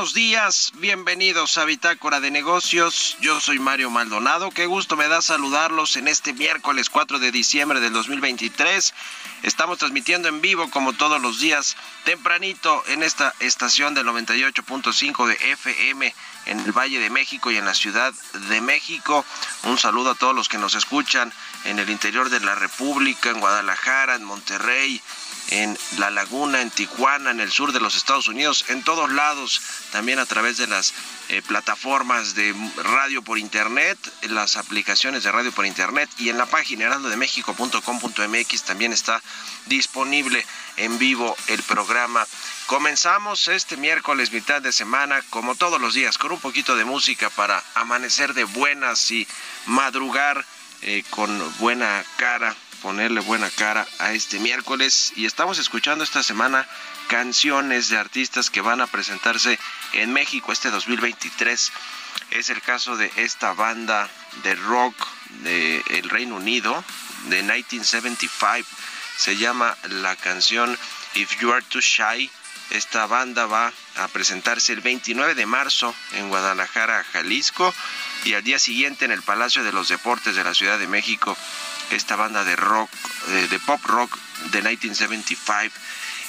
Buenos días. Bienvenidos a Bitácora de Negocios. Yo soy Mario Maldonado. Qué gusto me da saludarlos en este miércoles 4 de diciembre del 2023. Estamos transmitiendo en vivo como todos los días tempranito en esta estación del 98.5 de FM en el Valle de México y en la Ciudad de México. Un saludo a todos los que nos escuchan en el interior de la República, en Guadalajara, en Monterrey, en La Laguna, en Tijuana, en el sur de los Estados Unidos, en todos lados, también a través de las eh, plataformas de radio por internet, las aplicaciones de radio por internet y en la página heraldodemexico.com.mx también está disponible en vivo el programa. Comenzamos este miércoles mitad de semana, como todos los días, con un poquito de música para amanecer de buenas y madrugar eh, con buena cara ponerle buena cara a este miércoles y estamos escuchando esta semana canciones de artistas que van a presentarse en México este 2023. Es el caso de esta banda de rock del el Reino Unido de 1975. Se llama la canción If You Are Too Shy. Esta banda va a presentarse el 29 de marzo en Guadalajara, Jalisco, y al día siguiente en el Palacio de los Deportes de la Ciudad de México esta banda de rock, de, pop rock de 1975.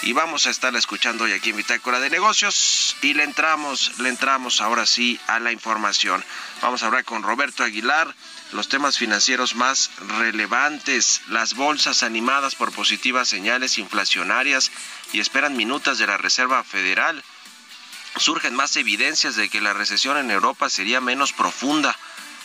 Y vamos a estarla escuchando hoy aquí en Bitácora de Negocios. Y le entramos, le entramos ahora sí a la información. Vamos a hablar con Roberto Aguilar, los temas financieros más relevantes, las bolsas animadas por positivas señales inflacionarias y esperan minutas de la Reserva Federal. Surgen más evidencias de que la recesión en Europa sería menos profunda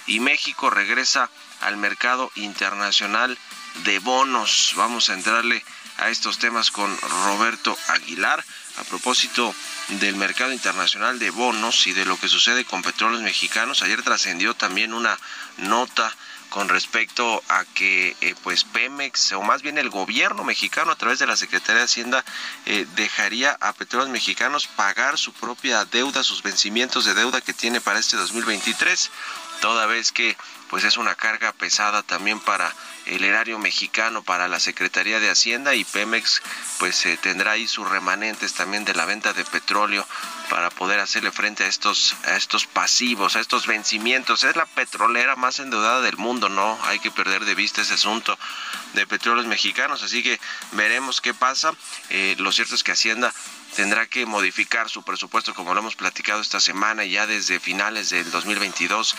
y México regresa al mercado internacional de bonos. Vamos a entrarle a estos temas con Roberto Aguilar a propósito del mercado internacional de bonos y de lo que sucede con petróleos mexicanos. Ayer trascendió también una nota con respecto a que eh, pues Pemex o más bien el gobierno mexicano a través de la Secretaría de Hacienda eh, dejaría a petróleos mexicanos pagar su propia deuda, sus vencimientos de deuda que tiene para este 2023. toda vez que pues es una carga pesada también para el erario mexicano para la Secretaría de Hacienda y Pemex pues eh, tendrá ahí sus remanentes también de la venta de petróleo para poder hacerle frente a estos a estos pasivos, a estos vencimientos. Es la petrolera más endeudada del mundo, no hay que perder de vista ese asunto de petróleos mexicanos, así que veremos qué pasa. Eh, lo cierto es que Hacienda tendrá que modificar su presupuesto, como lo hemos platicado esta semana, ya desde finales del 2022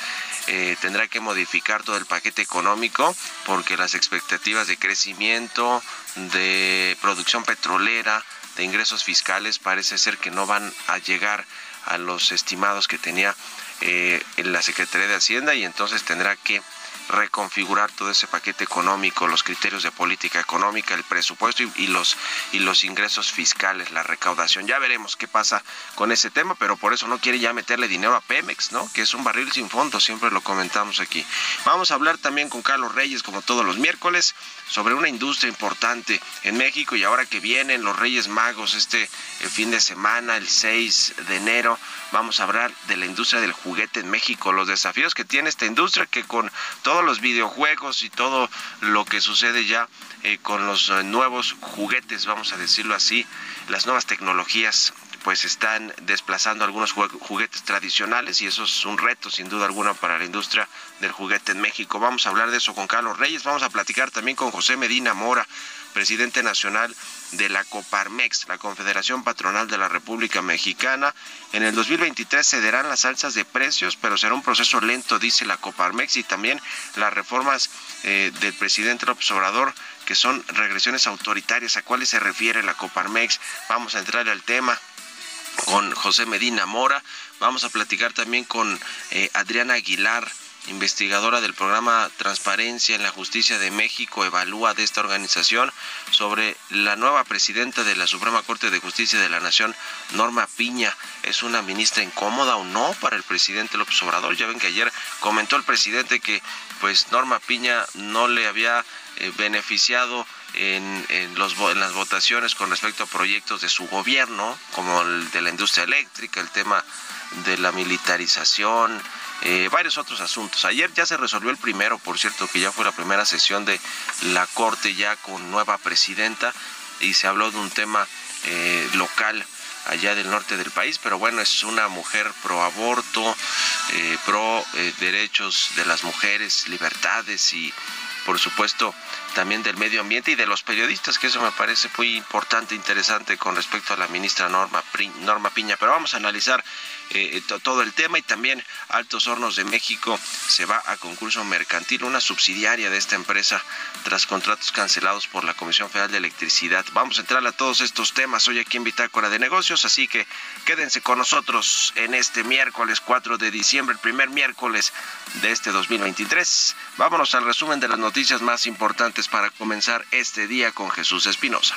eh, tendrá que modificar todo el paquete económico, porque las expectativas de crecimiento, de producción petrolera, de ingresos fiscales, parece ser que no van a llegar a los estimados que tenía eh, la Secretaría de Hacienda y entonces tendrá que reconfigurar todo ese paquete económico, los criterios de política económica, el presupuesto y, los y los ingresos fiscales, la recaudación. Ya veremos qué pasa con ese tema, pero por eso no quiere ya meterle dinero a Pemex, ¿no? Que es un barril sin fondo, siempre lo comentamos aquí. Vamos a hablar también con Carlos Reyes, como todos los miércoles, sobre una industria importante en México y ahora que vienen los Reyes Magos este eh, fin de semana, el 6 de enero, vamos a hablar de la industria del juguete en México, los desafíos que tiene esta industria que con todos los videojuegos y todo lo que sucede ya eh, con los eh, nuevos juguetes, vamos a decirlo así, las nuevas tecnologías pues están desplazando algunos juguetes tradicionales y eso es un reto sin duda alguna para la industria del juguete en México. Vamos a hablar de eso con Carlos Reyes, vamos a platicar también con José Medina Mora, presidente nacional de la Coparmex, la Confederación Patronal de la República Mexicana. En el 2023 cederán las alzas de precios, pero será un proceso lento, dice la Coparmex, y también las reformas eh, del presidente López Obrador que son regresiones autoritarias. ¿A cuáles se refiere la Coparmex? Vamos a entrar al tema con José Medina Mora. Vamos a platicar también con eh, Adriana Aguilar, investigadora del programa Transparencia en la Justicia de México, evalúa de esta organización sobre la nueva presidenta de la Suprema Corte de Justicia de la Nación, Norma Piña. ¿Es una ministra incómoda o no para el presidente López Obrador? Ya ven que ayer comentó el presidente que pues Norma Piña no le había eh, beneficiado en, las votaciones con respecto a proyectos de su gobierno, como el de la industria eléctrica, el tema de la militarización, eh, varios otros asuntos. Ayer ya se resolvió el primero, por cierto, que ya fue la primera sesión de la Corte ya con nueva presidenta y se habló de un tema eh, local allá del norte del país, pero bueno, es una mujer pro aborto, eh, pro derechos de las mujeres, libertades y por supuesto también del medio ambiente y de los periodistas, que eso me parece muy importante, interesante con respecto a la ministra Norma, Norma Piña. Pero vamos a analizar eh, todo el tema y también Altos Hornos de México se va a concurso mercantil, una subsidiaria de esta empresa tras contratos cancelados por la Comisión Federal de Electricidad. Vamos a entrar a todos estos temas hoy aquí en Bitácora de Negocios, así que quédense con nosotros en este miércoles 4 de diciembre, el primer miércoles de este 2023. Vámonos al resumen de las noticias más importantes para comenzar este día con Jesús Espinosa.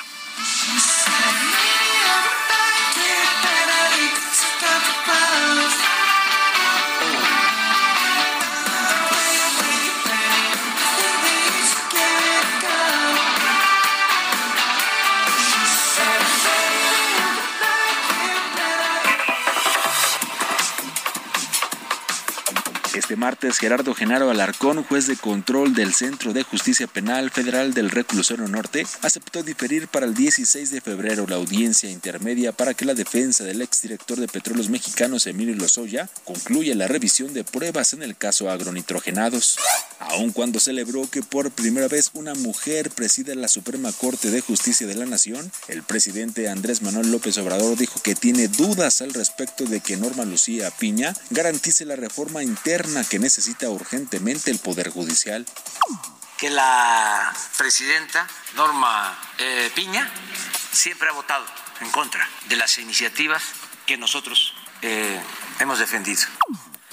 Este martes, Gerardo Genaro Alarcón, juez de control del Centro de Justicia Penal Federal del Reclusorio Norte, aceptó diferir para el 16 de febrero la audiencia intermedia para que la defensa del exdirector de Petróleos Mexicanos, Emilio Lozoya, concluya la revisión de pruebas en el caso agronitrogenados. Aun cuando celebró que por primera vez una mujer preside la Suprema Corte de Justicia de la Nación, el presidente Andrés Manuel López Obrador dijo que tiene dudas al respecto de que Norma Lucía Piña garantice la reforma interna que necesita urgentemente el Poder Judicial. Que la presidenta Norma eh, Piña siempre ha votado en contra de las iniciativas que nosotros eh, hemos defendido.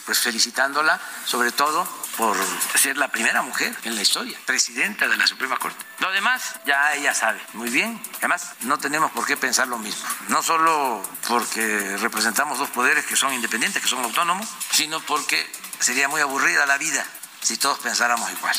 Pues felicitándola sobre todo por ser la primera mujer en la historia, presidenta de la Suprema Corte. Lo demás ya ella sabe muy bien. Además, no tenemos por qué pensar lo mismo. No solo porque representamos dos poderes que son independientes, que son autónomos, sino porque sería muy aburrida la vida si todos pensáramos igual.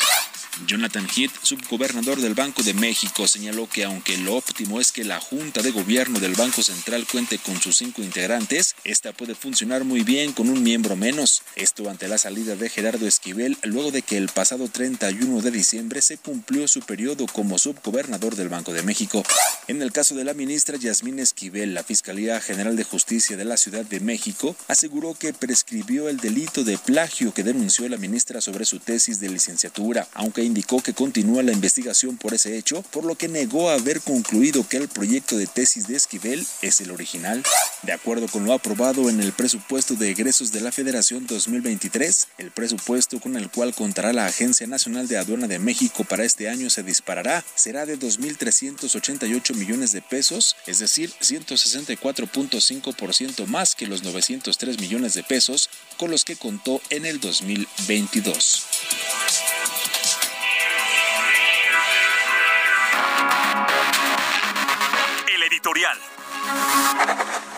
Jonathan Heath, subgobernador del Banco de México, señaló que aunque lo óptimo es que la Junta de Gobierno del Banco Central cuente con sus cinco integrantes, esta puede funcionar muy bien con un miembro menos. Esto ante la salida de Gerardo Esquivel luego de que el pasado 31 de diciembre se cumplió su periodo como subgobernador del Banco de México. En el caso de la ministra Yasmín Esquivel, la Fiscalía General de Justicia de la Ciudad de México aseguró que prescribió el delito de plagio que denunció la ministra sobre su tesis de licenciatura, aunque indicó que continúa la investigación por ese hecho, por lo que negó haber concluido que el proyecto de tesis de Esquivel es el original. De acuerdo con lo aprobado en el presupuesto de egresos de la Federación 2023, el presupuesto con el cual contará la Agencia Nacional de Aduana de México para este año se disparará, será de 2.388 millones de pesos, es decir, 164.5% más que los 903 millones de pesos con los que contó en el 2022. Editorial.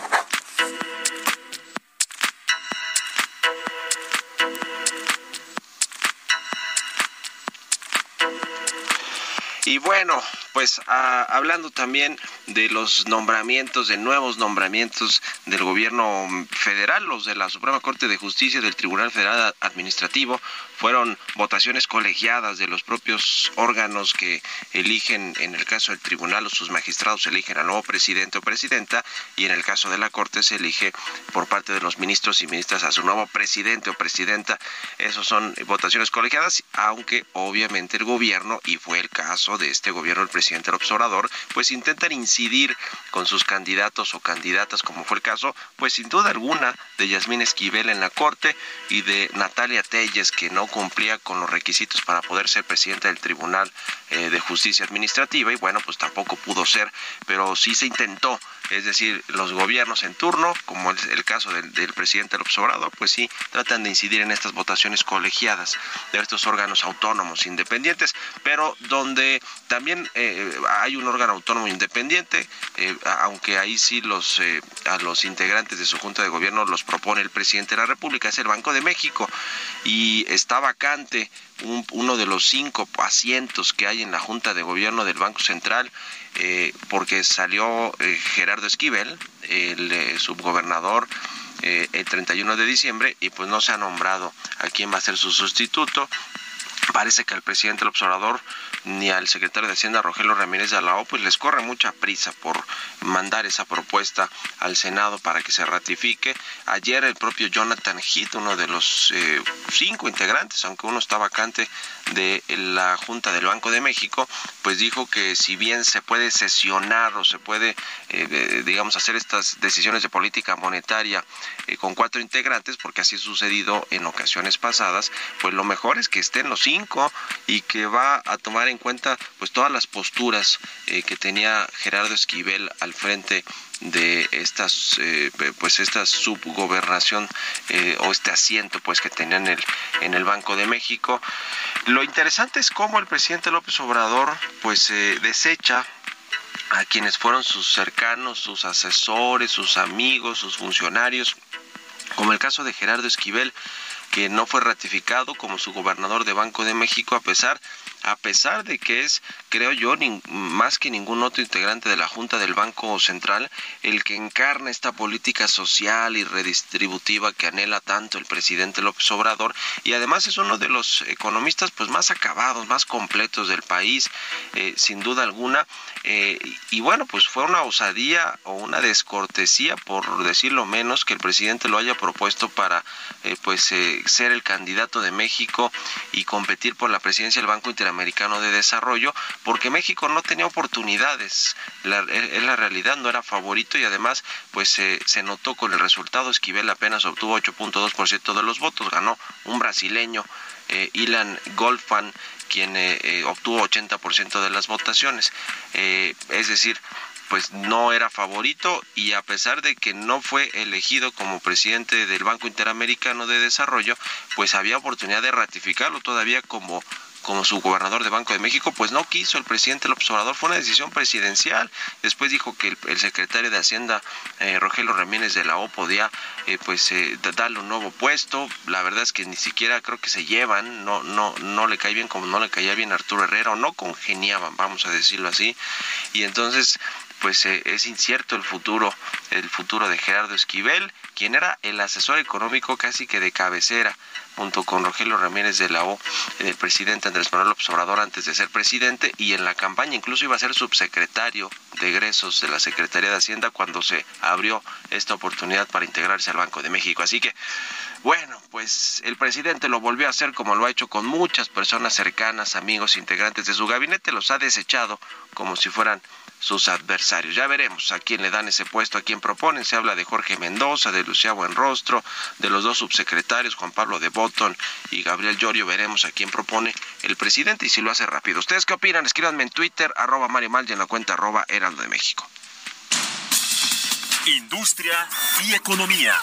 Y bueno, pues ah, hablando también de los nombramientos, de nuevos nombramientos del gobierno federal, los de la Suprema Corte de Justicia del Tribunal Federal Administrativo, fueron votaciones colegiadas de los propios órganos que eligen, en el caso del tribunal, o sus magistrados eligen al nuevo presidente o presidenta, y en el caso de la Corte se elige por parte de los ministros y ministras a su nuevo presidente o presidenta. Esos son votaciones colegiadas, aunque obviamente el gobierno, y fue el caso de este gobierno, el presidente López Obrador, pues intentan incidir con sus candidatos o candidatas, como fue el caso, pues sin duda alguna, de Yasmín Esquivel en la Corte y de Natalia Telles, que no cumplía con los requisitos para poder ser presidente del Tribunal eh, de Justicia Administrativa y bueno, pues tampoco pudo ser, pero sí se intentó, es decir, los gobiernos en turno, como es el caso del, presidente López Obrador, pues sí, tratan de incidir en estas votaciones colegiadas de estos órganos autónomos independientes, pero donde también eh, hay un órgano autónomo independiente, eh, aunque ahí sí los eh, a los integrantes de su junta de gobierno los propone el presidente de la República, es el Banco de México y está vacante un, uno de los cinco asientos que hay en la junta de gobierno del Banco Central porque salió Gerardo Esquivel, el subgobernador el 31 de diciembre y pues no se ha nombrado a quién va a ser su sustituto. Parece que al presidente del observador ni al secretario de Hacienda Rogelio Ramírez de Alao pues les corre mucha prisa por mandar esa propuesta al Senado para que se ratifique. Ayer el propio Jonathan Heath, uno de los eh, cinco integrantes, aunque uno está vacante de la Junta del Banco de México, pues dijo que si bien se puede sesionar o se puede, eh, digamos, hacer estas decisiones de política monetaria eh, con cuatro integrantes, porque así ha sucedido en ocasiones pasadas, pues lo mejor es que estén los cinco y que va a tomar en cuenta pues todas las posturas eh, que tenía Gerardo Esquivel al frente de estas eh, pues esta subgobernación eh, o este asiento pues que tenía en el en el Banco de México. Lo interesante es cómo el presidente López Obrador pues desecha a quienes fueron sus cercanos, sus asesores, sus amigos, sus funcionarios, como el caso de Gerardo Esquivel, que no fue ratificado como su gobernador de Banco de México a pesar a pesar de que es, creo yo, más que ningún otro integrante de la Junta del Banco Central, el que encarna esta política social y redistributiva que anhela tanto el presidente López Obrador, y además es uno de los economistas pues más acabados, más completos del país, eh, sin duda alguna, eh, y bueno, pues fue una osadía o una descortesía, por decirlo menos, que el presidente lo haya propuesto para eh, pues ser el candidato de México y competir por la presidencia del Banco Interamericano Americano de Desarrollo, porque México no tenía oportunidades. La, es la realidad, no era favorito y además pues se notó con el resultado. Esquivel apenas obtuvo 8.2% de los votos, ganó un brasileño, eh, Ilan Golfan, quien eh, eh, obtuvo 80% de las votaciones. Es decir, pues no era favorito y a pesar de que no fue elegido como presidente del Banco Interamericano de Desarrollo, pues había oportunidad de ratificarlo todavía como como su gobernador de Banco de México, pues no quiso el presidente López Obrador, fue una decisión presidencial. Después dijo que el, secretario de Hacienda, eh, Rogelio Ramírez de la O, podía eh, pues eh, darle un nuevo puesto. La verdad es que ni siquiera creo que se llevan, no, no, no le cae bien como no le caía bien Arturo Herrera, no congeniaban, vamos a decirlo así. Y entonces pues eh, es incierto el futuro, el futuro de Gerardo Esquivel, quien era el asesor económico casi que de cabecera, junto con Rogelio Ramírez de la O, del presidente Andrés Manuel López Obrador antes de ser presidente, y en la campaña incluso iba a ser subsecretario de egresos de la Secretaría de Hacienda cuando se abrió esta oportunidad para integrarse al Banco de México. Así que, bueno, pues el presidente lo volvió a hacer como lo ha hecho con muchas personas cercanas, amigos, integrantes de su gabinete, los ha desechado como si fueran sus adversarios. Ya veremos a quién le dan ese puesto, a quién proponen. Se habla de Jorge Mendoza, de Lucía Buenrostro, de los dos subsecretarios, Juan Pablo de Botton y Gabriel Llorio. Veremos a quién propone el presidente y si lo hace rápido. ¿Ustedes qué opinan? Escríbanme en Twitter, arroba Mario Mal y en la cuenta arroba Heraldo de México. Industria y economía.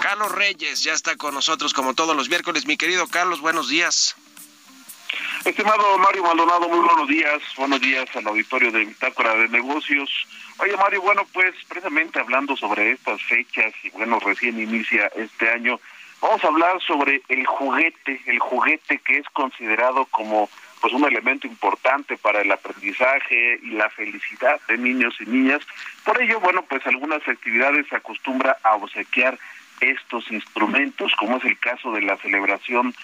Carlos Reyes ya está con nosotros como todos los miércoles. Mi querido Carlos, buenos días. Estimado Mario Maldonado, muy buenos días. Buenos días al auditorio de Bitácora de Negocios. Oye, Mario, bueno, pues precisamente hablando sobre estas fechas y bueno, recién inicia este año, vamos a hablar sobre el juguete, el juguete que es considerado como pues un elemento importante para el aprendizaje y la felicidad de niños y niñas. Por ello, bueno, pues algunas actividades se acostumbra a obsequiar estos instrumentos, como es el caso de la celebración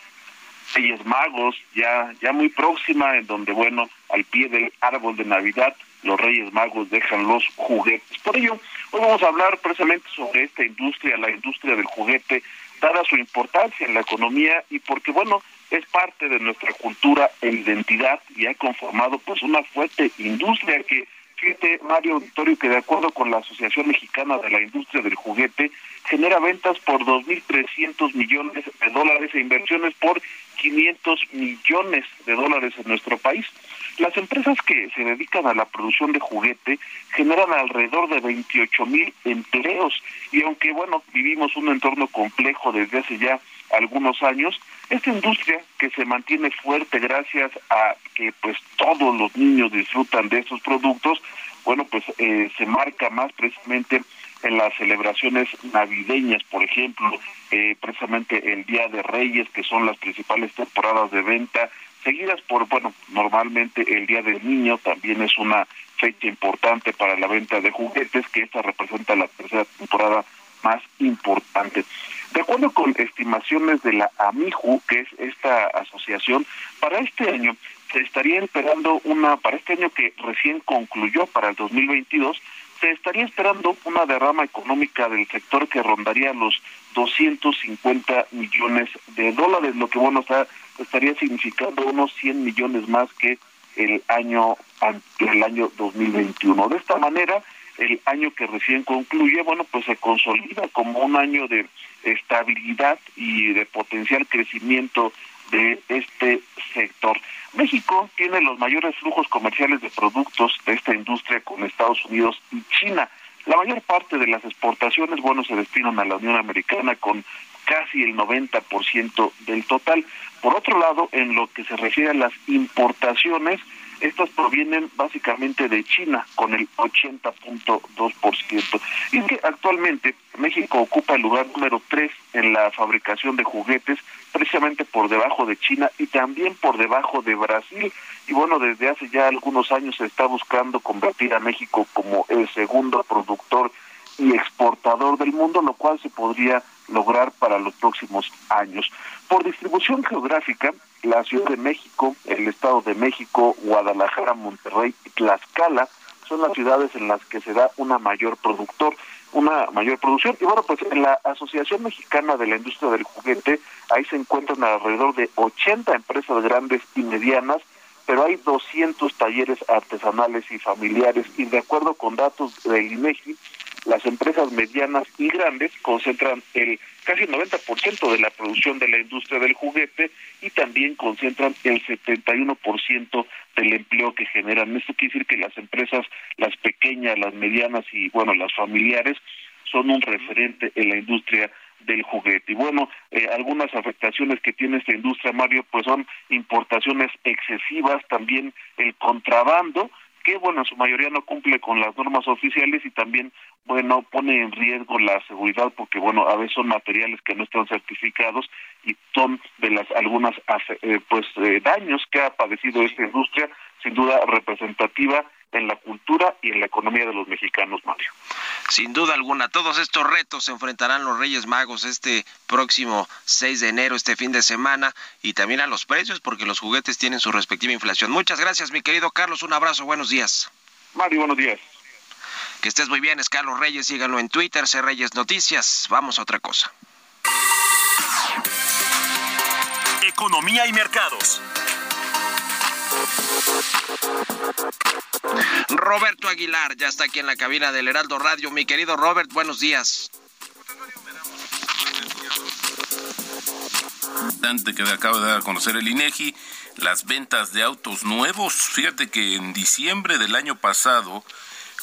Reyes Magos, ya, ya muy próxima, en donde, bueno, al pie del árbol de Navidad, los Reyes Magos dejan los juguetes. Por ello, hoy vamos a hablar precisamente sobre esta industria, la industria del juguete, dada su importancia en la economía y porque, bueno, es parte de nuestra cultura e identidad y ha conformado pues una fuerte industria que Fíjate, Mario Auditorio, que de acuerdo con la Asociación Mexicana de la Industria del Juguete, genera ventas por 2.300 millones de dólares e inversiones por 500 millones de dólares en nuestro país. Las empresas que se dedican a la producción de juguete generan alrededor de 28 mil empleos y aunque bueno, vivimos un entorno complejo desde hace ya algunos años, esta industria que se mantiene fuerte gracias a que pues todos los niños disfrutan de estos productos, bueno, pues eh, se marca más precisamente en las celebraciones navideñas, por ejemplo, eh, precisamente el Día de Reyes, que son las principales temporadas de venta, seguidas por, bueno, normalmente el Día del Niño también es una fecha importante para la venta de juguetes, que esta representa la tercera temporada más importante. De acuerdo con estimaciones de la AMIJU, que es esta asociación, para este año se estaría esperando una, para este año que recién concluyó, para el 2022, se estaría esperando una derrama económica del sector que rondaría los 250 millones de dólares, lo que bueno está, estaría significando unos 100 millones más que el año el año 2021. De esta manera, el año que recién concluye, bueno, pues se consolida como un año de estabilidad y de potencial crecimiento de este sector. México tiene los mayores flujos comerciales de productos de esta industria con Estados Unidos y China. La mayor parte de las exportaciones, bueno, se destinan a la Unión Americana con casi el 90% del total. Por otro lado, en lo que se refiere a las importaciones, estas provienen básicamente de China con el 80.2%. Y es que actualmente México ocupa el lugar número 3 en la fabricación de juguetes, precisamente por debajo de China y también por debajo de Brasil. Y bueno, desde hace ya algunos años se está buscando convertir a México como el segundo productor y exportador del mundo, lo cual se podría lograr para los próximos años. Por distribución geográfica, la Ciudad de México, el Estado de México, Guadalajara, Monterrey y Tlaxcala son las ciudades en las que se da una mayor productor, una mayor producción. Y bueno, pues en la Asociación Mexicana de la Industria del Juguete, ahí se encuentran alrededor de 80 empresas grandes y medianas, pero hay 200 talleres artesanales y familiares. Y de acuerdo con datos del INEGI, las empresas medianas y grandes concentran el casi el 90% de la producción de la industria del juguete y también concentran el 71% del empleo que generan. Esto quiere decir que las empresas, las pequeñas, las medianas y bueno, las familiares son un referente en la industria del juguete. Y bueno, eh, algunas afectaciones que tiene esta industria, Mario, pues son importaciones excesivas, también el contrabando, que bueno, en su mayoría no cumple con las normas oficiales y también bueno, pone en riesgo la seguridad porque bueno, a veces son materiales que no están certificados y son de las algunas eh, pues eh, daños que ha padecido esta industria, sin duda representativa en la cultura y en la economía de los mexicanos, Mario. Sin duda alguna, todos estos retos se enfrentarán los Reyes Magos este próximo 6 de enero, este fin de semana, y también a los precios, porque los juguetes tienen su respectiva inflación. Muchas gracias, mi querido Carlos, un abrazo, buenos días. Mario, buenos días. Que estés muy bien, es Carlos Reyes, síganlo en Twitter, C Reyes Noticias. Vamos a otra cosa. Economía y mercados. Roberto Aguilar ya está aquí en la cabina del Heraldo Radio. Mi querido Robert, buenos días. que acaba de dar a conocer el INEGI, las ventas de autos nuevos. Fíjate que en diciembre del año pasado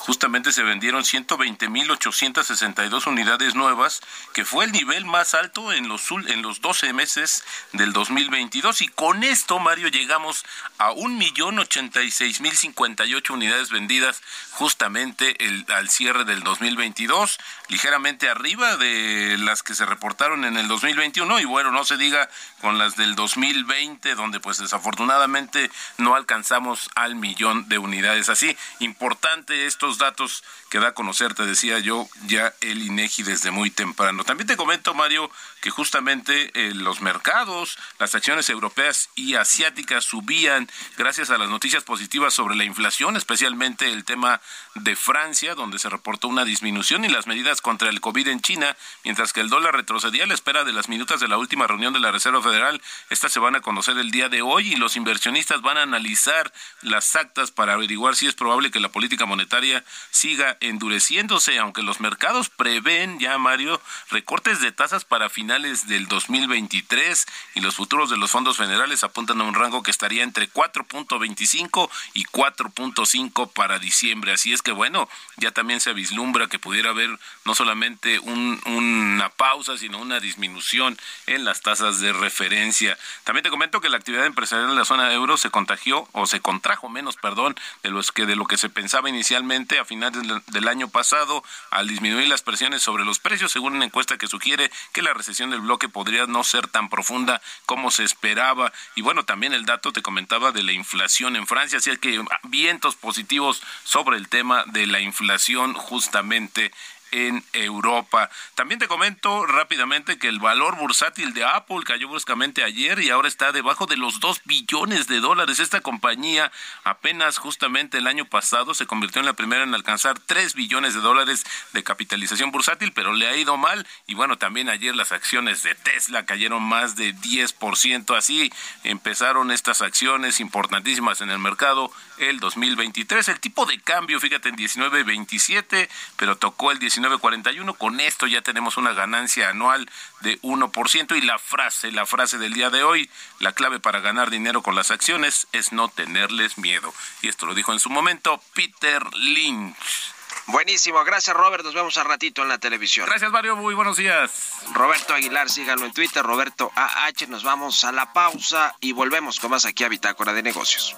justamente se vendieron 120.862 unidades nuevas, que fue el nivel más alto en los, en los 12 meses del 2022. Y con esto, Mario, llegamos a 1.086.058 unidades vendidas justamente el, al cierre del 2022, ligeramente arriba de las que se reportaron en el 2021. Y bueno, no se diga con las del 2020, donde pues desafortunadamente no alcanzamos al millón de unidades. Así, importante estos datos que da a conocer, te decía yo, ya el INEGI desde muy temprano. También te comento, Mario, que justamente eh, los mercados, las acciones europeas y asiáticas subían gracias a las noticias positivas sobre la inflación, especialmente el tema de Francia, donde se reportó una disminución y las medidas contra el COVID en China, mientras que el dólar retrocedía a la espera de las minutas de la última reunión de la Reserva Federal. Estas se van a conocer el día de hoy y los inversionistas van a analizar las actas para averiguar si es probable que la política monetaria siga endureciéndose, aunque los mercados prevén ya, Mario, recortes de tasas para finales del 2023 y los futuros de los fondos federales apuntan a un rango que estaría entre 4.25 y 4.5 para diciembre. Así es que bueno, ya también se vislumbra que pudiera haber no solamente una pausa, sino una disminución en las tasas de referencia. También te comento que la actividad empresarial en la zona de euro se contagió o se contrajo menos, perdón, de los que de lo que se pensaba inicialmente a finales del año pasado al disminuir las presiones sobre los precios, según una encuesta que sugiere que la recesión del bloque podría no ser tan profunda como se esperaba. Y bueno, también el dato te comentaba de la inflación en Francia, así que vientos positivos sobre el tema de la inflación justamente en Europa. También te comento rápidamente que el valor bursátil de Apple cayó bruscamente ayer y ahora está debajo de los 2 billones de dólares. Esta compañía apenas justamente el año pasado se convirtió en la primera en alcanzar 3 billones de dólares de capitalización bursátil, pero le ha ido mal. Y bueno, también ayer las acciones de Tesla cayeron más de 10%. Así empezaron estas acciones importantísimas en el mercado el 2023. El tipo de cambio, fíjate, en 19.27, pero tocó el 19.41. Con esto ya tenemos una ganancia anual de 1%. Y la frase, la frase del día de hoy, la clave para ganar dinero con las acciones es no tenerles miedo. Y esto lo dijo en su momento Peter Lynch. Buenísimo, gracias Robert, nos vemos a ratito en la televisión. Gracias Mario, muy buenos días. Roberto Aguilar, síganlo en Twitter, Roberto AH, nos vamos a la pausa y volvemos con más aquí a Bitácora de Negocios.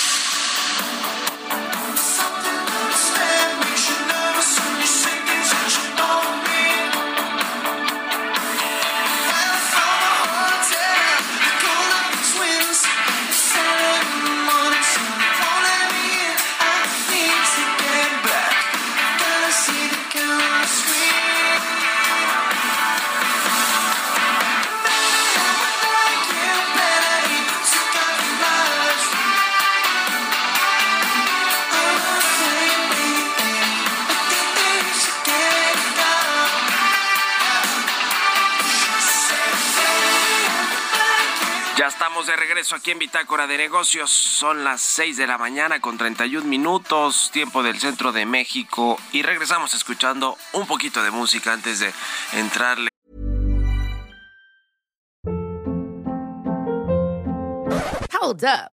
De regreso aquí en Bitácora de Negocios. Son las 6 de la mañana con 31 minutos, tiempo del centro de México. Y regresamos escuchando un poquito de música antes de entrarle. Hold up.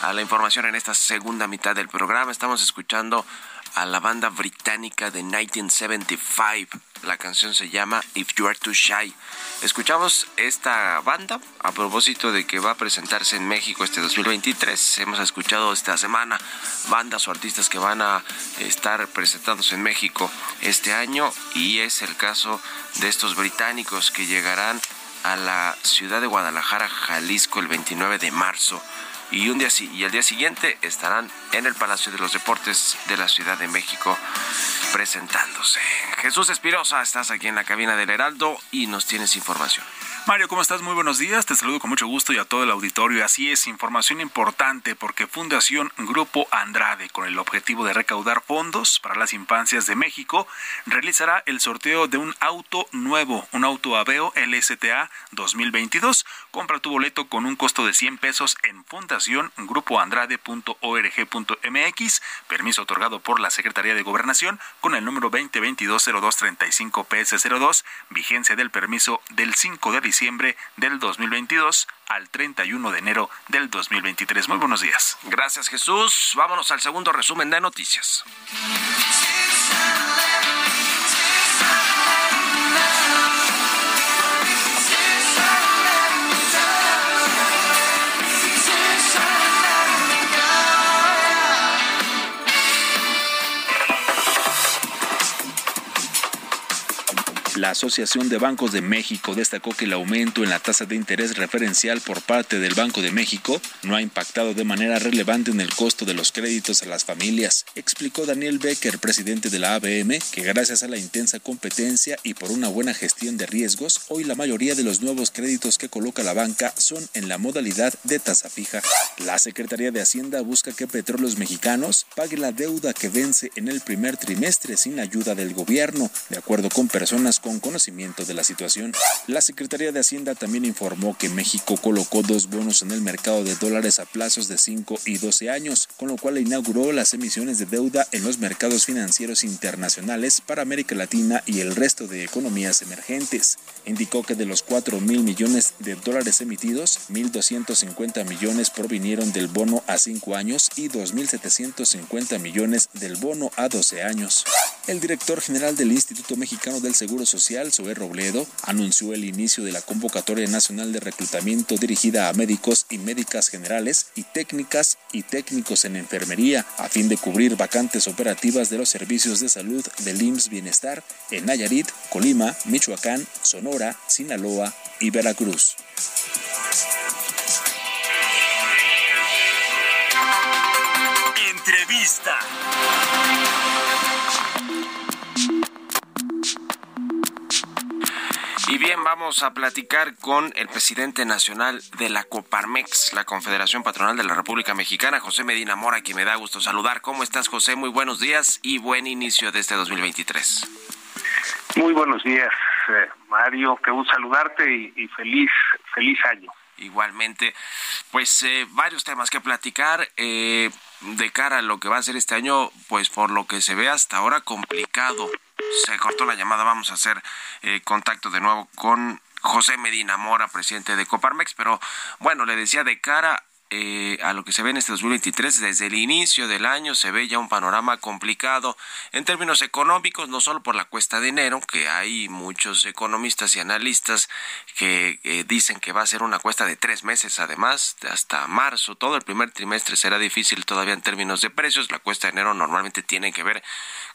a la información en esta segunda mitad del programa. Estamos escuchando a la banda británica de 1975. La canción se llama If You Are Too Shy. Escuchamos esta banda a propósito de que va a presentarse en México este 2023. Hemos escuchado esta semana bandas o artistas que van a estar presentándose en México este año y es el caso de estos británicos que llegarán a la ciudad de Guadalajara, Jalisco, el 29 de marzo y un día y el día siguiente estarán en el Palacio de los Deportes de la Ciudad de México presentándose. Jesús Espirosa, estás aquí en la cabina del Heraldo y nos tienes información. Mario, ¿cómo estás? Muy buenos días. Te saludo con mucho gusto y a todo el auditorio. Así es, información importante porque Fundación Grupo Andrade, con el objetivo de recaudar fondos para las infancias de México, realizará el sorteo de un auto nuevo, un auto Aveo LSTA 2022. Compra tu boleto con un costo de 100 pesos en fundaciongrupoandrade.org.mx, permiso otorgado por la Secretaría de Gobernación con el número 2022-0235-PS02, vigencia del permiso del 5 de diciembre diciembre del 2022 al 31 de enero del 2023. Muy buenos días. Gracias Jesús. Vámonos al segundo resumen de noticias. La Asociación de Bancos de México destacó que el aumento en la tasa de interés referencial por parte del Banco de México no ha impactado de manera relevante en el costo de los créditos a las familias. Explicó Daniel Becker, presidente de la ABM, que gracias a la intensa competencia y por una buena gestión de riesgos, hoy la mayoría de los nuevos créditos que coloca la banca son en la modalidad de tasa fija. La Secretaría de Hacienda busca que Petróleos Mexicanos pague la deuda que vence en el primer trimestre sin ayuda del gobierno, de acuerdo con personas con conocimiento de la situación. La Secretaría de Hacienda también informó que México colocó dos bonos en el mercado de dólares a plazos de 5 y 12 años, con lo cual inauguró las emisiones de deuda en los mercados financieros internacionales para América Latina y el resto de economías emergentes. Indicó que de los 4 mil millones de dólares emitidos, 1.250 millones provinieron del bono a 5 años y 2.750 millones del bono a 12 años. El director general del Instituto Mexicano del Seguro Social, Zoé Robledo, anunció el inicio de la convocatoria nacional de reclutamiento dirigida a médicos y médicas generales y técnicas y técnicos en enfermería a fin de cubrir vacantes operativas de los servicios de salud del IMSS Bienestar en Nayarit, Colima, Michoacán, Sonora, Sinaloa y Veracruz. Entrevista. Y bien, vamos a platicar con el presidente nacional de la Coparmex, la Confederación Patronal de la República Mexicana, José Medina Mora, que me da gusto saludar. ¿Cómo estás, José? Muy buenos días y buen inicio de este 2023. Muy buenos días, eh, Mario. Qué gusto saludarte y, feliz, feliz año. Igualmente, pues eh, varios temas que platicar. Eh, de cara a lo que va a ser este año, pues por lo que se ve hasta ahora complicado. Se cortó la llamada, vamos a hacer eh, contacto de nuevo con José Medina Mora, presidente de Coparmex, pero bueno, le decía de cara eh, a lo que se ve en este 2023, desde el inicio del año se ve ya un panorama complicado en términos económicos, no solo por la cuesta de enero, que hay muchos economistas y analistas que eh, dicen que va a ser una cuesta de tres meses, además, hasta marzo, todo el primer trimestre será difícil todavía en términos de precios, la cuesta de enero normalmente tiene que ver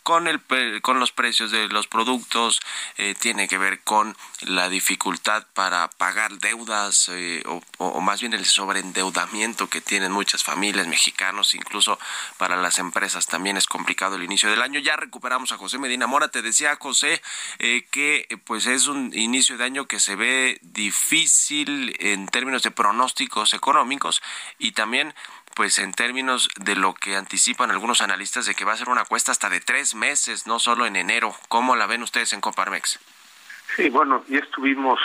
con, el, con los precios de los productos, eh, tiene que ver con la dificultad para pagar deudas eh, o, más bien el sobreendeudamiento que tienen muchas familias mexicanos, incluso para las empresas también es complicado el inicio del año. Ya recuperamos a José Medina Mora, te decía José que pues es un inicio de año que se ve difícil en términos de pronósticos económicos y también pues en términos de lo que anticipan algunos analistas de que va a ser una cuesta hasta de tres meses, no solo en enero. ¿Cómo la ven ustedes en Coparmex? Sí, bueno, ya estuvimos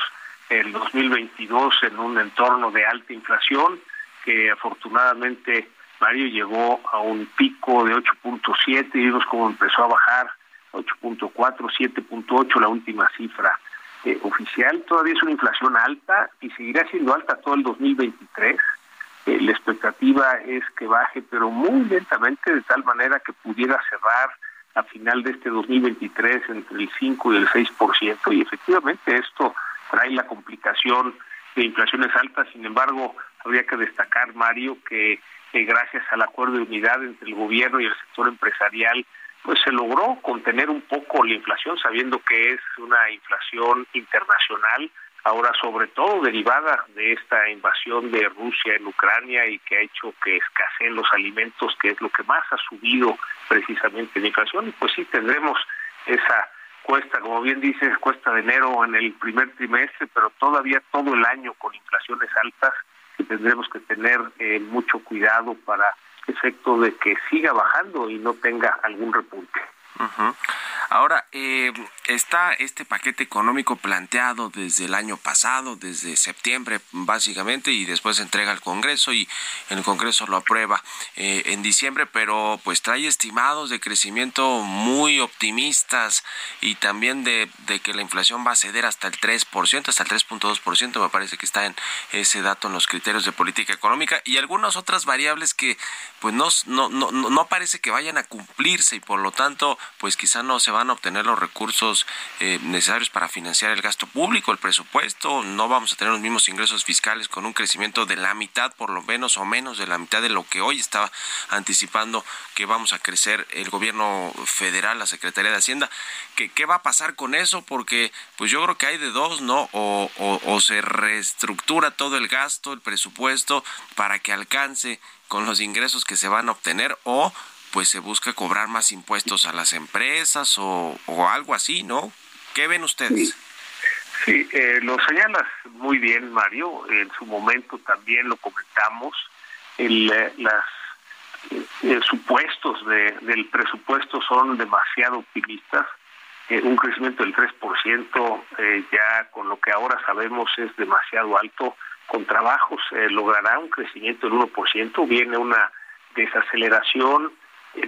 el 2022 en un entorno de alta inflación que afortunadamente Mario llegó a un pico de 8.7 y vimos cómo empezó a bajar 8.4, 7.8 la última cifra eh, oficial. Todavía es una inflación alta y seguirá siendo alta todo el 2023 eh, la expectativa es que baje, pero muy lentamente, de tal manera que pudiera cerrar a final de este 2023 entre el 5 y el 6%. Y efectivamente esto trae la complicación de inflaciones altas. Sin embargo, habría que destacar, Mario, que gracias al acuerdo de unidad entre el gobierno y el sector empresarial, pues se logró contener un poco la inflación, sabiendo que es una inflación internacional ahora sobre todo derivada de esta invasión de Rusia en Ucrania y que ha hecho que escaseen los alimentos, que es lo que más ha subido precisamente la inflación, y pues sí tendremos esa cuesta, como bien dices, cuesta de enero en el primer trimestre, pero todavía todo el año con inflaciones altas que tendremos que tener eh, mucho cuidado para efecto de que siga bajando y no tenga algún repunte. Ahora, eh, está este paquete económico planteado desde el año pasado, desde septiembre básicamente, y después se entrega al Congreso y el Congreso lo aprueba eh, en diciembre, pero pues trae estimados de crecimiento muy optimistas y también de, de que la inflación va a ceder hasta el 3%, hasta el 3.2%, me parece que está en ese dato en los criterios de política económica y algunas otras variables que pues no, no, no, no parece que vayan a cumplirse y por lo tanto pues quizá no se van a obtener los recursos eh, necesarios para financiar el gasto público, el presupuesto, no vamos a tener los mismos ingresos fiscales con un crecimiento de la mitad por lo menos o menos de la mitad de lo que hoy estaba anticipando que vamos a crecer el gobierno federal, la Secretaría de Hacienda. ¿Qué, qué va a pasar con eso? Porque pues yo creo que hay de dos, ¿no? O, o, o se reestructura todo el gasto, el presupuesto para que alcance con los ingresos que se van a obtener o pues se busca cobrar más impuestos a las empresas o, algo así, ¿no? ¿Qué ven ustedes? Sí, eh, lo señalas muy bien, Mario. En su momento también lo comentamos. El, eh, las eh, supuestos de, del presupuesto son demasiado optimistas. un crecimiento del 3%, ya con lo que ahora sabemos es demasiado alto. Con trabajos logrará un crecimiento del 1%. Viene una desaceleración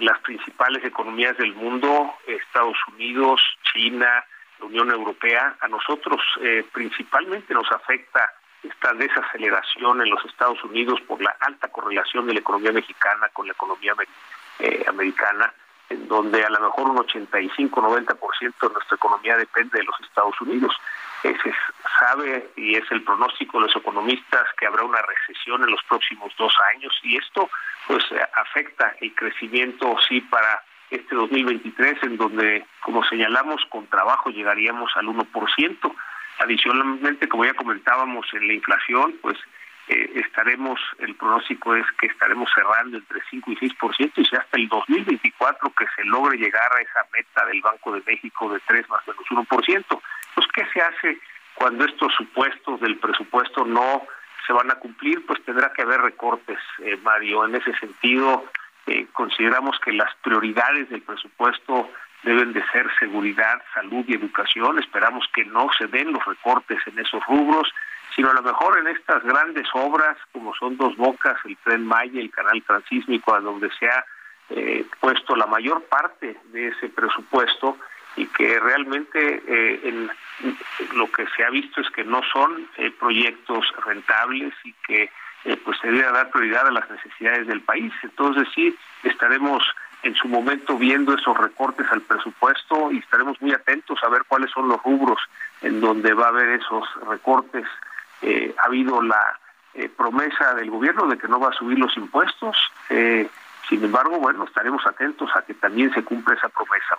las principales economías del mundo, Estados Unidos, China, la Unión Europea, a nosotros eh, principalmente nos afecta esta desaceleración en los Estados Unidos por la alta correlación de la economía mexicana con la economía eh, americana, en donde a lo mejor un 85-90% de nuestra economía depende de los Estados Unidos. Se sabe y es el pronóstico de los economistas que habrá una recesión en los próximos dos años y esto pues afecta el crecimiento sí para este 2023 en donde como señalamos con trabajo llegaríamos al 1%. Adicionalmente, como ya comentábamos en la inflación, pues eh, estaremos, el pronóstico es que estaremos cerrando entre 5 y 6% y sea hasta el 2024 que se logre llegar a esa meta del Banco de México de 3 más menos 1%. Pues, ¿qué se hace cuando estos supuestos del presupuesto no se van a cumplir? Pues tendrá que haber recortes, eh, Mario. En ese sentido, eh, consideramos que las prioridades del presupuesto deben de ser seguridad, salud y educación. Esperamos que no se den los recortes en esos rubros, sino a lo mejor en estas grandes obras, como son Dos Bocas, el Tren Maya, el Canal Transísmico, a donde se ha eh, puesto la mayor parte de ese presupuesto, y que realmente eh, en, lo que se ha visto es que no son eh, proyectos rentables y que eh, pues se debe dar prioridad a las necesidades del país. Entonces sí, estaremos en su momento viendo esos recortes al presupuesto y estaremos muy atentos a ver cuáles son los rubros en donde va a haber esos recortes. ha habido la promesa del gobierno de que no va a subir los impuestos. Sin embargo, bueno, estaremos atentos a que también se cumpla esa promesa,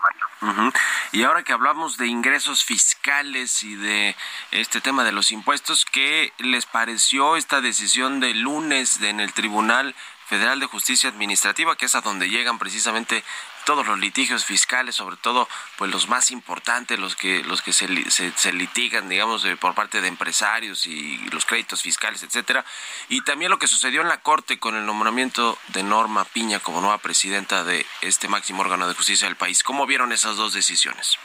Y ahora que hablamos de ingresos fiscales y de este tema de los impuestos, ¿qué les pareció esta decisión de lunes en el Tribunal Federal de Justicia Administrativa, que es a donde llegan precisamente todos los litigios fiscales, sobre todo pues los más importantes, los que los que se, se, litigan, digamos, por parte de empresarios y los créditos fiscales, etcétera, y también lo que sucedió en la Corte con el nombramiento de Norma Piña como nueva presidenta de este máximo órgano de justicia del país. ¿Cómo vieron esas dos decisiones?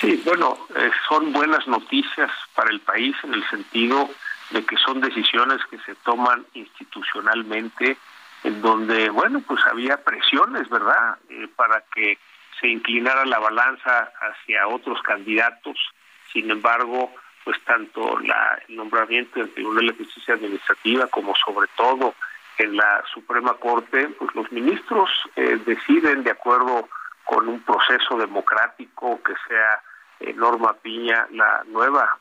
Sí, bueno, eh, son buenas noticias para el país en el sentido de que son decisiones que se toman institucionalmente en donde, bueno, pues había presiones, ¿verdad?, eh, para que se inclinara la balanza hacia otros candidatos. Sin embargo, pues tanto la, el nombramiento del Tribunal de Justicia Administrativa como sobre todo en la Suprema Corte, pues los ministros eh, deciden de acuerdo con un proceso democrático que sea eh, Norma Piña la nueva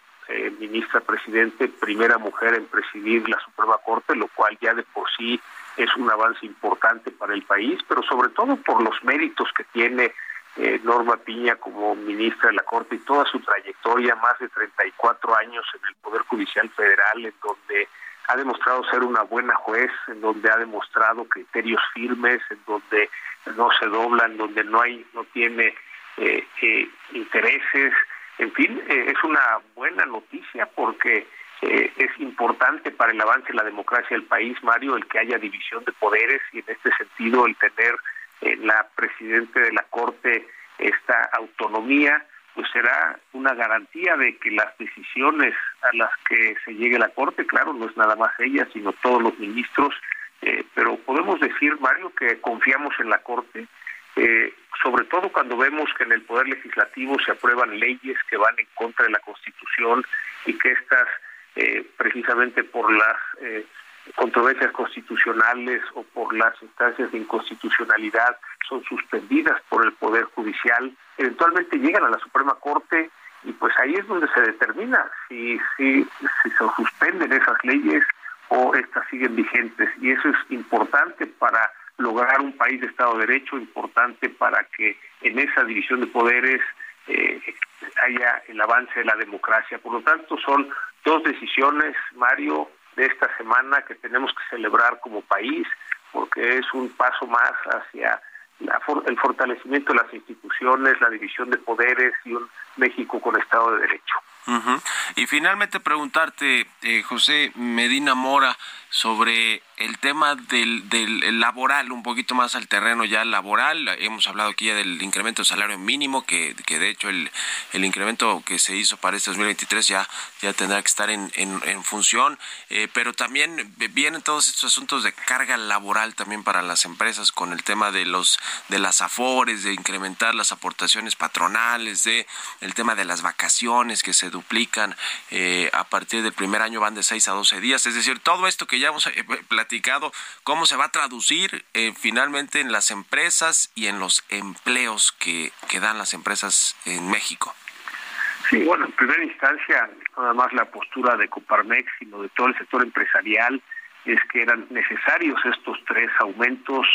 ministra presidente, primera mujer en presidir la Suprema Corte, lo cual ya de por sí es un avance importante para el país, pero sobre todo por los méritos que tiene eh, Norma Piña como ministra de la Corte y toda su trayectoria, más de 34 años en el Poder Judicial Federal, en donde ha demostrado ser una buena juez, en donde ha demostrado criterios firmes, en donde no se dobla, en donde no hay, no tiene eh, eh, intereses, en fin, es una buena noticia porque eh, es importante para el avance de la democracia del país, Mario, el que haya división de poderes y en este sentido el tener en la presidente de la Corte esta autonomía, pues será una garantía de que las decisiones a las que se llegue la Corte, claro, no es nada más ella, sino todos los ministros, eh, pero podemos decir, Mario, que confiamos en la Corte, eh, sobre todo cuando vemos que en el Poder Legislativo se aprueban leyes que van en contra de la Constitución y que estas eh, precisamente por las eh, controversias constitucionales o por las instancias de inconstitucionalidad son suspendidas por el Poder Judicial, eventualmente llegan a la Suprema Corte y pues ahí es donde se determina si, si, si se suspenden esas leyes o estas siguen vigentes. Y eso es importante para lograr un país de Estado de Derecho, importante para que en esa división de poderes eh, haya el avance de la democracia. Por lo tanto, son dos decisiones, Mario, de esta semana que tenemos que celebrar como país, porque es un paso más hacia el fortalecimiento de las instituciones, la división de poderes y un México con Estado de Derecho. Y finalmente preguntarte, eh, José Medina Mora, sobre el tema del, del laboral, un poquito más al terreno ya laboral. Hemos hablado aquí ya del incremento del salario mínimo, que, que de hecho el, el incremento que se hizo para este 2023 ya, ya tendrá que estar en, en, función, eh, pero también vienen todos estos asuntos de carga laboral también para las empresas con el tema de los de las afores, de incrementar las aportaciones patronales, de el tema de las vacaciones que se duplican eh, a partir del primer año van de 6 a 12 días, es decir, todo esto que ya hemos eh, platicado, cómo se va a traducir eh, finalmente en las empresas y en los empleos que, dan las empresas en México. Sí, bueno, en primera instancia, nada más la postura de Coparmex, sino de todo el sector empresarial, es que eran necesarios estos tres aumentos,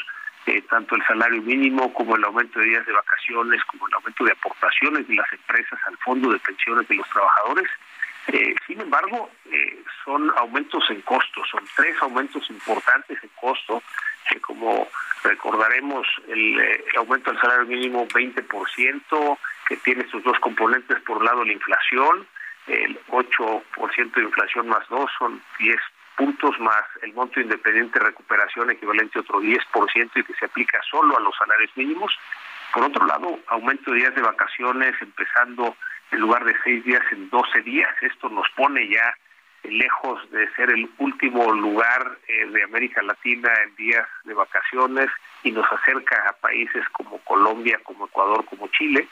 eh, tanto el salario mínimo como el aumento de días de vacaciones, como el aumento de aportaciones de las empresas al fondo de pensiones de los trabajadores, eh, sin embargo, eh, son aumentos en costo, son tres aumentos importantes en costo, como recordaremos, el, eh, aumento del salario mínimo 20%, que tiene sus dos componentes, por un lado la inflación, el 8% de inflación más dos son 10 puntos más el monto independiente de recuperación equivalente a otro 10% y que se aplica solo a los salarios mínimos. Por otro lado, aumento de días de vacaciones empezando en lugar de seis días en doce días. Esto nos pone ya lejos de ser el último lugar eh, de América Latina en días de vacaciones y nos acerca a países como Colombia, como Ecuador, como Chile.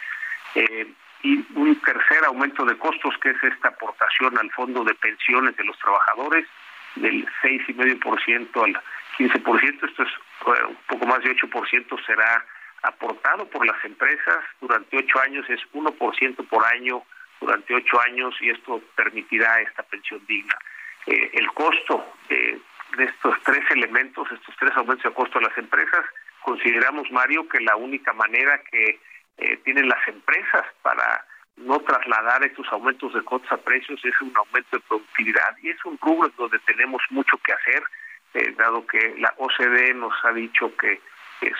Eh, y un tercer aumento de costos que es esta aportación al fondo de pensiones de los trabajadores del 6,5% al 15%, esto es eh, un poco más de 8% será aportado por las empresas durante ocho años es 1% por año durante ocho años y esto permitirá esta pensión digna. Eh, el costo de estos tres elementos, estos tres aumentos de costo a las empresas, consideramos, Mario, que la única manera que eh, tienen las empresas para no trasladar estos aumentos de cotas a precios es un aumento de productividad y es un rubro donde tenemos mucho que hacer, eh, dado que la OCDE nos ha dicho que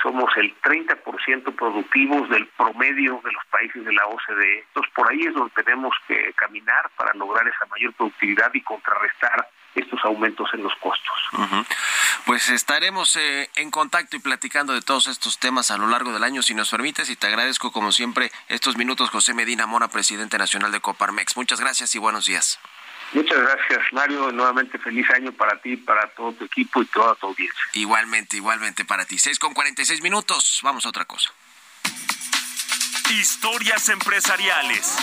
somos el 30% productivos del promedio de los países de la OCDE. Entonces, por ahí es donde tenemos que caminar para lograr esa mayor productividad y contrarrestar estos aumentos en los costos. Pues estaremos eh, en contacto y platicando de todos estos temas a lo largo del año, si nos permites, y te agradezco como siempre estos minutos, José Medina Mora, presidente nacional de Coparmex. Muchas gracias y buenos días. Muchas gracias, Mario. Nuevamente feliz año para ti, para todo tu equipo y toda tu audiencia. Igualmente, igualmente para ti. 6 con 46 minutos. Vamos a otra cosa. Historias empresariales.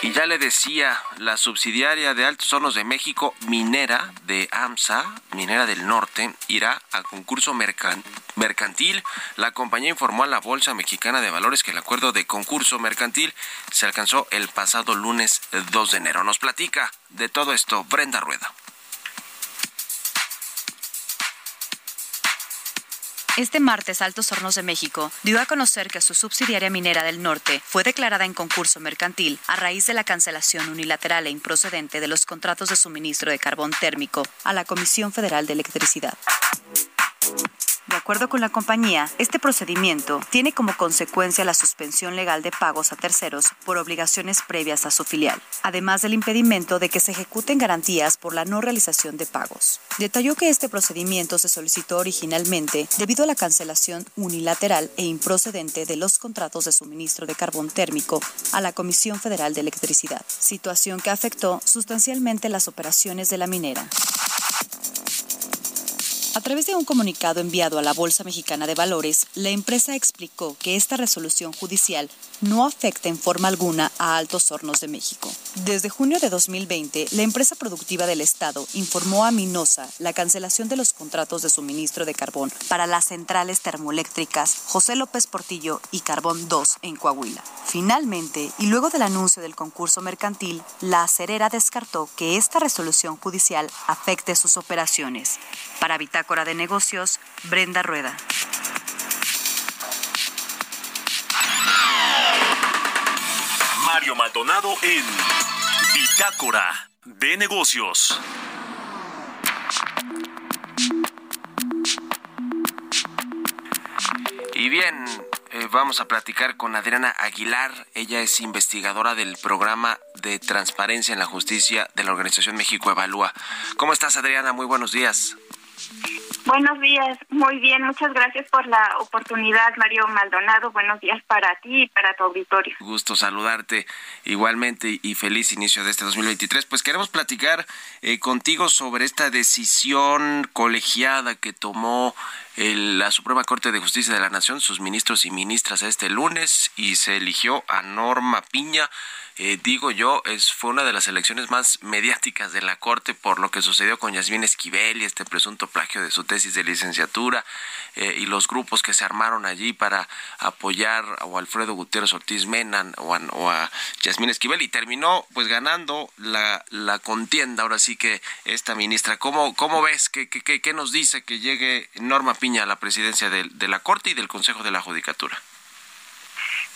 Y ya le decía, la subsidiaria de Altos Hornos de México, Minera de AMSA, Minera del Norte, irá a concurso mercantil. La compañía informó a la Bolsa Mexicana de Valores que el acuerdo de concurso mercantil se alcanzó el pasado lunes 2 de enero. Nos platica de todo esto Brenda Rueda. Este martes, Altos Hornos de México dio a conocer que su subsidiaria minera del norte fue declarada en concurso mercantil a raíz de la cancelación unilateral e improcedente de los contratos de suministro de carbón térmico a la Comisión Federal de Electricidad. De acuerdo con la compañía, este procedimiento tiene como consecuencia la suspensión legal de pagos a terceros por obligaciones previas a su filial, además del impedimento de que se ejecuten garantías por la no realización de pagos. Detalló que este procedimiento se solicitó originalmente debido a la cancelación unilateral e improcedente de los contratos de suministro de carbón térmico a la Comisión Federal de Electricidad, situación que afectó sustancialmente las operaciones de la minera. A través de un comunicado enviado a la Bolsa Mexicana de Valores, la empresa explicó que esta resolución judicial no afecta en forma alguna a Altos Hornos de México. Desde junio de 2020, la empresa productiva del Estado informó a Minosa la cancelación de los contratos de suministro de carbón para las centrales termoeléctricas José López Portillo y Carbón 2 en Coahuila. Finalmente, y luego del anuncio del concurso mercantil, la acerera descartó que esta resolución judicial afecte sus operaciones. Para Bitácora de Negocios, Brenda Rueda. Mario Maldonado en Bitácora de Negocios. Y bien, eh, vamos a platicar con Adriana Aguilar. Ella es investigadora del programa de transparencia en la justicia de la Organización México Evalúa. ¿Cómo estás, Adriana? Muy buenos días. Buenos días, muy bien, muchas gracias por la oportunidad, Mario Maldonado. Buenos días para ti y para tu auditorio. Gusto saludarte igualmente y feliz inicio de este 2023. Pues queremos platicar eh, contigo sobre esta decisión colegiada que tomó la Suprema Corte de Justicia de la Nación, sus ministros y ministras este lunes y se eligió a Norma Piña eh, digo yo, es, fue una de las elecciones más mediáticas de la Corte por lo que sucedió con Yasmín Esquivel y este presunto plagio de su tesis de licenciatura eh, y los grupos que se armaron allí para apoyar a Alfredo Gutiérrez Ortiz Menan o a, Yasmín Esquivel y terminó pues ganando la, contienda, ahora sí que esta ministra. ¿Cómo, cómo ves? ¿Qué, qué, nos dice que llegue Norma Piña a la presidencia de, de la Corte y del Consejo de la Judicatura?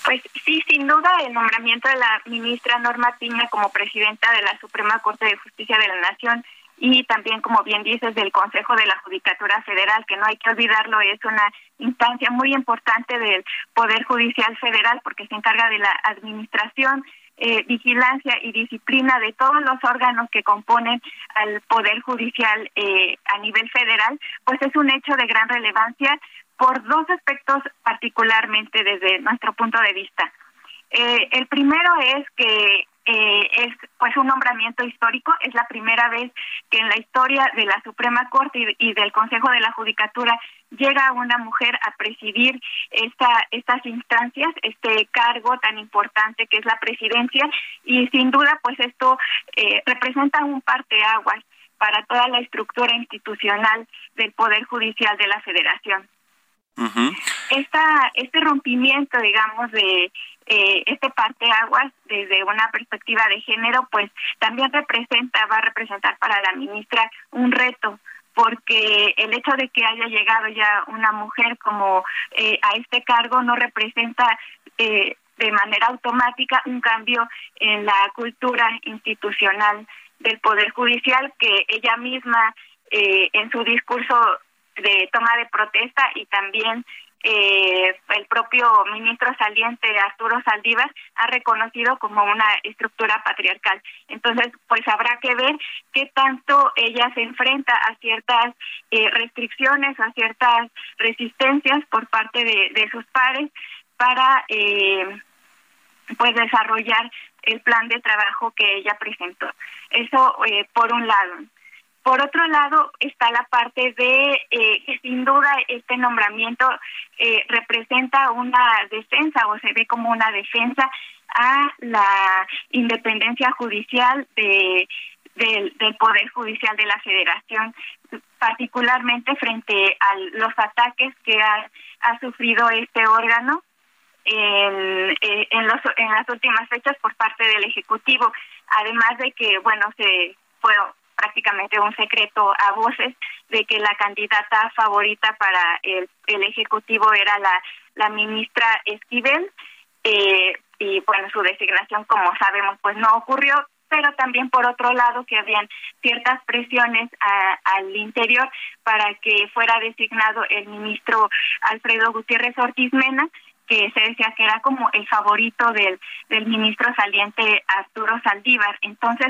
Pues sí, sin duda el nombramiento de la ministra Norma Piña como presidenta de la Suprema Corte de Justicia de la Nación y también, como bien dices, del Consejo de la Judicatura Federal, que no hay que olvidarlo, es una instancia muy importante del Poder Judicial Federal porque se encarga de la administración, eh, vigilancia y disciplina de todos los órganos que componen al Poder Judicial eh, a nivel federal, pues es un hecho de gran relevancia por dos aspectos particularmente desde nuestro punto de vista. Eh, el primero es que eh, es pues un nombramiento histórico, es la primera vez que en la historia de la Suprema Corte y, del Consejo de la Judicatura llega una mujer a presidir esta, estas instancias, este cargo tan importante que es la presidencia y sin duda pues esto eh, representa un parteaguas para toda la estructura institucional del Poder Judicial de la Federación. Esta, este rompimiento, digamos, de eh, este parteaguas desde una perspectiva de género, pues también representa, va a representar para la ministra un reto porque el hecho de que haya llegado ya una mujer como eh, a este cargo no representa eh, de manera automática un cambio en la cultura institucional del Poder Judicial que ella misma eh, en su discurso de toma de protesta y también eh, el propio ministro saliente Arturo Saldívar ha reconocido como una estructura patriarcal. Entonces, pues habrá que ver qué tanto ella se enfrenta a ciertas eh, restricciones, a ciertas resistencias por parte de, de sus pares para eh, pues desarrollar el plan de trabajo que ella presentó. Eso eh, por un lado. Por otro lado está la parte de eh, que sin duda este nombramiento eh, representa una defensa o se ve como una defensa a la independencia judicial de, del, Poder Judicial de la Federación, particularmente frente a los ataques que ha, sufrido este órgano en, eh, en, los, en las últimas fechas por parte del Ejecutivo, además de que, bueno, se fue prácticamente un secreto a voces de que la candidata favorita para el, el Ejecutivo era la, la ministra Esquivel, eh, y bueno, su designación, como sabemos, pues no ocurrió, pero también por otro lado que habían ciertas presiones a, al interior para que fuera designado el ministro Alfredo Gutiérrez Ortiz Mena, que se decía que era como el favorito del, del ministro saliente Arturo Saldívar. Entonces,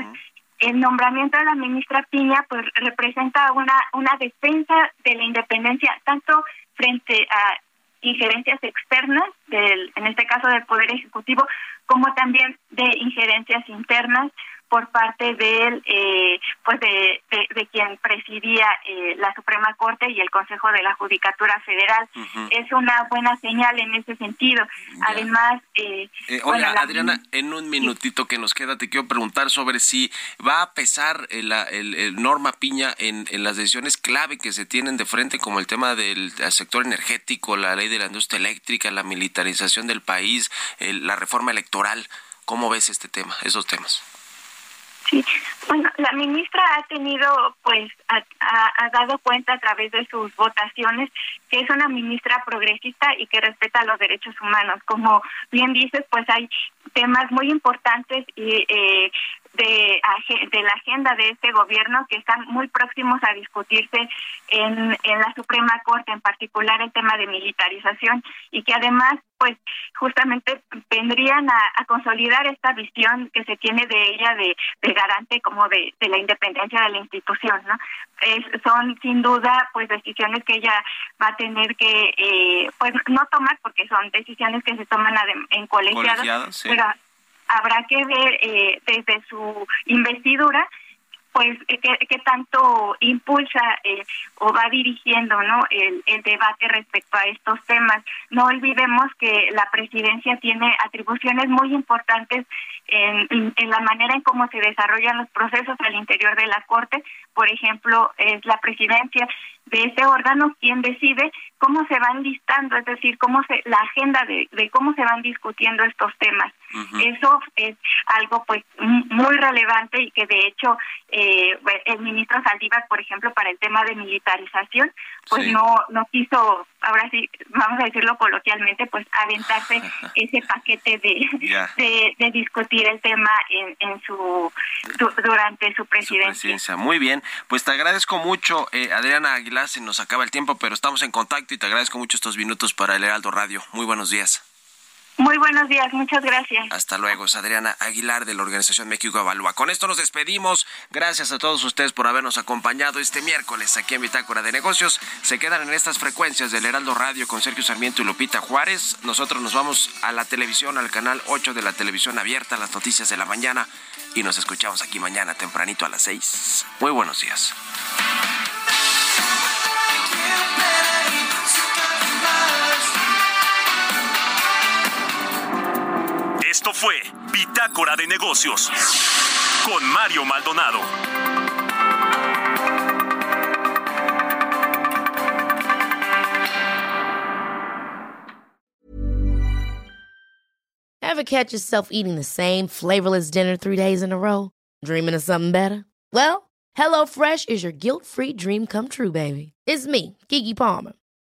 el nombramiento de la ministra Piña pues representa una, una defensa de la independencia tanto frente a injerencias externas, del, en este caso del Poder Ejecutivo, como también de injerencias internas por parte de eh, pues de, de, de, quien presidía eh, la Suprema Corte y el Consejo de la Judicatura Federal. Uh -huh. Es una buena señal en ese sentido. Ya. Además, eh, eh hola bueno, Adriana, la... en un minutito que nos queda te quiero preguntar sobre si va a pesar el, el, el Norma Piña en, en, las decisiones clave que se tienen de frente, como el tema del sector energético, la ley de la industria eléctrica, la militarización del país, la reforma electoral. ¿Cómo ves este tema, esos temas? Sí, bueno, la ministra ha tenido, pues, ha, ha, dado cuenta a través de sus votaciones que es una ministra progresista y que respeta los derechos humanos. Como bien dices, pues hay temas muy importantes y eh, de, de la agenda de este gobierno que están muy próximos a discutirse en, en la Suprema Corte, en particular el tema de militarización y que además pues justamente vendrían a, a, consolidar esta visión que se tiene de ella de, de garante como de, de, la independencia de la institución, ¿no? Es, son sin duda pues decisiones que ella va a tener que eh, pues no tomar porque son decisiones que se toman en colegiados, Colegiado, sí. pero habrá que ver eh, desde su investidura pues qué, qué tanto impulsa eh, o va dirigiendo no el, el debate respecto a estos temas. No olvidemos que la presidencia tiene atribuciones muy importantes en, en la manera en cómo se desarrollan los procesos al interior de la corte. Por ejemplo es la presidencia de ese órgano quien decide cómo se van listando, es decir, cómo se la agenda de, de cómo se van discutiendo estos temas. Uh -huh. Eso es algo pues muy relevante y que de hecho eh, el ministro Saldívar, por ejemplo, para el tema de militarización, pues sí. no no quiso, ahora sí, vamos a decirlo coloquialmente, pues aventarse ese paquete de, yeah. de, de, discutir el tema en, en su du, durante su presidencia. su presidencia. Muy bien, pues te agradezco mucho, eh, Adriana Aguilar, se nos acaba el tiempo, pero estamos en contacto y te agradezco mucho estos minutos para el Heraldo Radio. Muy buenos días. Muy buenos días, muchas gracias. Hasta luego, es Adriana Aguilar de la Organización México Evalúa. Con esto nos despedimos. Gracias a todos ustedes por habernos acompañado este miércoles aquí en Bitácora de Negocios. Se quedan en estas frecuencias del Heraldo Radio con Sergio Sarmiento y Lupita Juárez. Nosotros nos vamos a la televisión, al canal 8 de la televisión abierta, las noticias de la mañana. Y nos escuchamos aquí mañana tempranito a las 6. Muy buenos días. Esto fue Bitácora de Negocios con Mario Maldonado. Ever catch yourself eating the same flavorless dinner three days in a row? Dreaming of something better? Well, HelloFresh is your guilt-free dream come true, baby. It's me, Kiki Palmer.